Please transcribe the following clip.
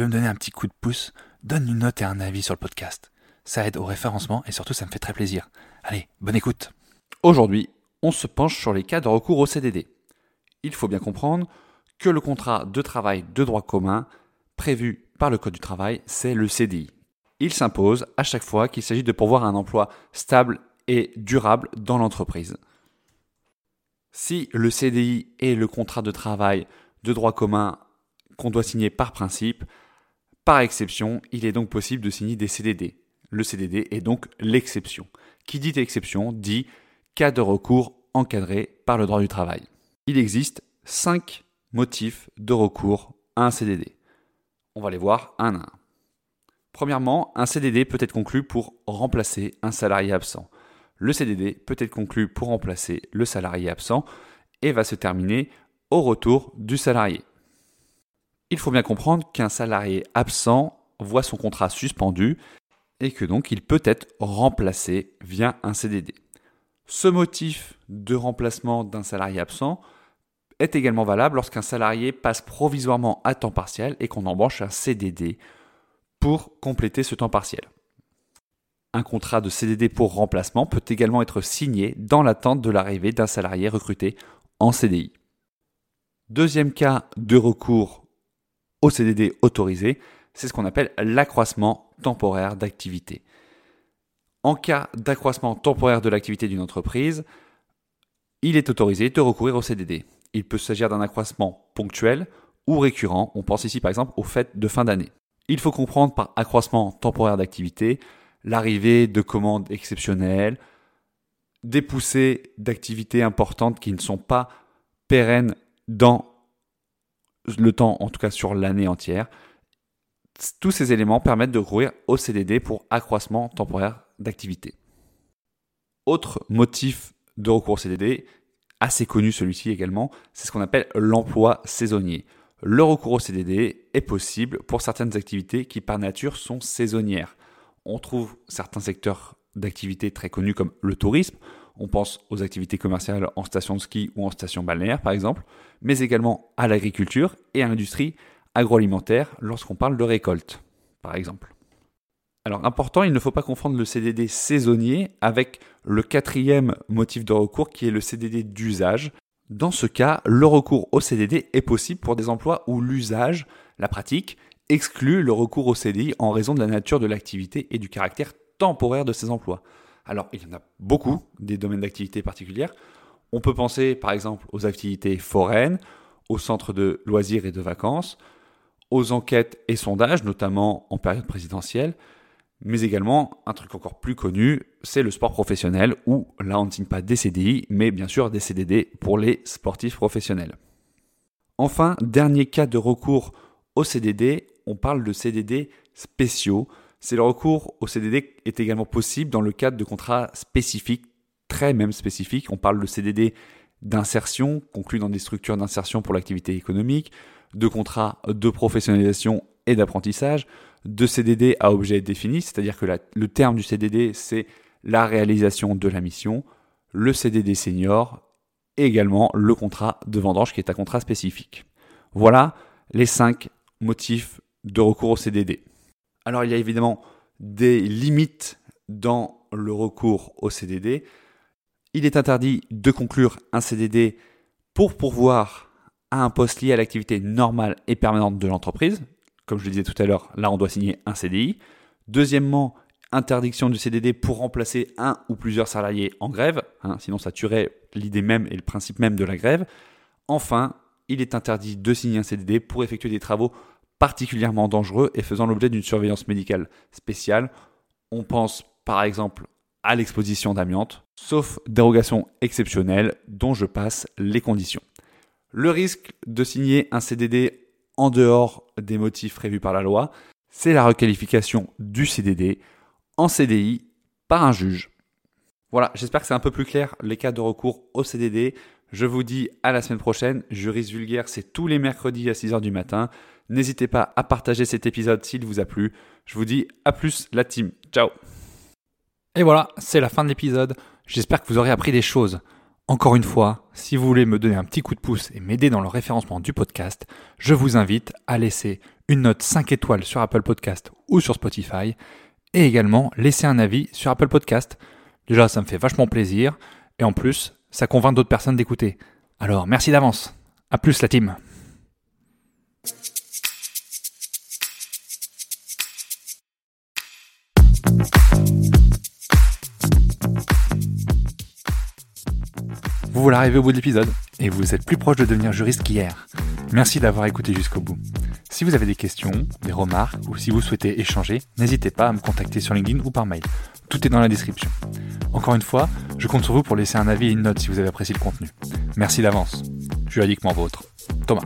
Veux me donner un petit coup de pouce, donne une note et un avis sur le podcast. Ça aide au référencement et surtout ça me fait très plaisir. Allez, bonne écoute. Aujourd'hui, on se penche sur les cas de recours au CDD. Il faut bien comprendre que le contrat de travail de droit commun prévu par le Code du travail, c'est le CDI. Il s'impose à chaque fois qu'il s'agit de pourvoir un emploi stable et durable dans l'entreprise. Si le CDI est le contrat de travail de droit commun qu'on doit signer par principe, par exception, il est donc possible de signer des CDD. Le CDD est donc l'exception. Qui dit exception dit cas de recours encadré par le droit du travail. Il existe cinq motifs de recours à un CDD. On va les voir un à un. Premièrement, un CDD peut être conclu pour remplacer un salarié absent. Le CDD peut être conclu pour remplacer le salarié absent et va se terminer au retour du salarié. Il faut bien comprendre qu'un salarié absent voit son contrat suspendu et que donc il peut être remplacé via un CDD. Ce motif de remplacement d'un salarié absent est également valable lorsqu'un salarié passe provisoirement à temps partiel et qu'on embauche un CDD pour compléter ce temps partiel. Un contrat de CDD pour remplacement peut également être signé dans l'attente de l'arrivée d'un salarié recruté en CDI. Deuxième cas de recours au CDD autorisé, c'est ce qu'on appelle l'accroissement temporaire d'activité. En cas d'accroissement temporaire de l'activité d'une entreprise, il est autorisé de recourir au CDD. Il peut s'agir d'un accroissement ponctuel ou récurrent. On pense ici par exemple aux fêtes de fin d'année. Il faut comprendre par accroissement temporaire d'activité l'arrivée de commandes exceptionnelles, des poussées d'activités importantes qui ne sont pas pérennes dans le temps, en tout cas sur l'année entière. Tous ces éléments permettent de recourir au CDD pour accroissement temporaire d'activité. Autre motif de recours au CDD, assez connu celui-ci également, c'est ce qu'on appelle l'emploi saisonnier. Le recours au CDD est possible pour certaines activités qui par nature sont saisonnières. On trouve certains secteurs d'activité très connus comme le tourisme, on pense aux activités commerciales en station de ski ou en station balnéaire par exemple, mais également à l'agriculture et à l'industrie agroalimentaire lorsqu'on parle de récolte par exemple. Alors important, il ne faut pas confondre le CDD saisonnier avec le quatrième motif de recours qui est le CDD d'usage. Dans ce cas, le recours au CDD est possible pour des emplois où l'usage, la pratique, exclut le recours au CDI en raison de la nature de l'activité et du caractère temporaire de ces emplois. Alors, il y en a beaucoup des domaines d'activité particulières. On peut penser par exemple aux activités foraines, aux centres de loisirs et de vacances, aux enquêtes et sondages, notamment en période présidentielle, mais également un truc encore plus connu, c'est le sport professionnel où là on ne signe pas des CDI, mais bien sûr des CDD pour les sportifs professionnels. Enfin, dernier cas de recours au CDD, on parle de CDD spéciaux. C'est le recours au CDD est également possible dans le cadre de contrats spécifiques, très même spécifiques. On parle de CDD d'insertion, conclu dans des structures d'insertion pour l'activité économique, de contrats de professionnalisation et d'apprentissage, de CDD à objet défini, c'est-à-dire que le terme du CDD, c'est la réalisation de la mission, le CDD senior et également le contrat de vendange qui est un contrat spécifique. Voilà les cinq motifs de recours au CDD. Alors il y a évidemment des limites dans le recours au CDD. Il est interdit de conclure un CDD pour pourvoir à un poste lié à l'activité normale et permanente de l'entreprise, comme je le disais tout à l'heure, là on doit signer un CDI. Deuxièmement, interdiction du CDD pour remplacer un ou plusieurs salariés en grève, hein, sinon ça tuerait l'idée même et le principe même de la grève. Enfin, il est interdit de signer un CDD pour effectuer des travaux particulièrement dangereux et faisant l'objet d'une surveillance médicale spéciale. On pense par exemple à l'exposition d'amiante, sauf dérogation exceptionnelle dont je passe les conditions. Le risque de signer un CDD en dehors des motifs prévus par la loi, c'est la requalification du CDD en CDI par un juge. Voilà, j'espère que c'est un peu plus clair les cas de recours au CDD. Je vous dis à la semaine prochaine. Juriste vulgaire, c'est tous les mercredis à 6h du matin. N'hésitez pas à partager cet épisode s'il vous a plu. Je vous dis à plus la team. Ciao. Et voilà, c'est la fin de l'épisode. J'espère que vous aurez appris des choses. Encore une fois, si vous voulez me donner un petit coup de pouce et m'aider dans le référencement du podcast, je vous invite à laisser une note 5 étoiles sur Apple Podcast ou sur Spotify et également laisser un avis sur Apple Podcast. Déjà, ça me fait vachement plaisir et en plus, ça convainc d'autres personnes d'écouter. Alors, merci d'avance. À plus la team. Vous voilà arrivé au bout de l'épisode et vous êtes plus proche de devenir juriste qu'hier. Merci d'avoir écouté jusqu'au bout. Si vous avez des questions, des remarques ou si vous souhaitez échanger, n'hésitez pas à me contacter sur LinkedIn ou par mail. Tout est dans la description. Encore une fois, je compte sur vous pour laisser un avis et une note si vous avez apprécié le contenu. Merci d'avance. Juridiquement vôtre. Thomas.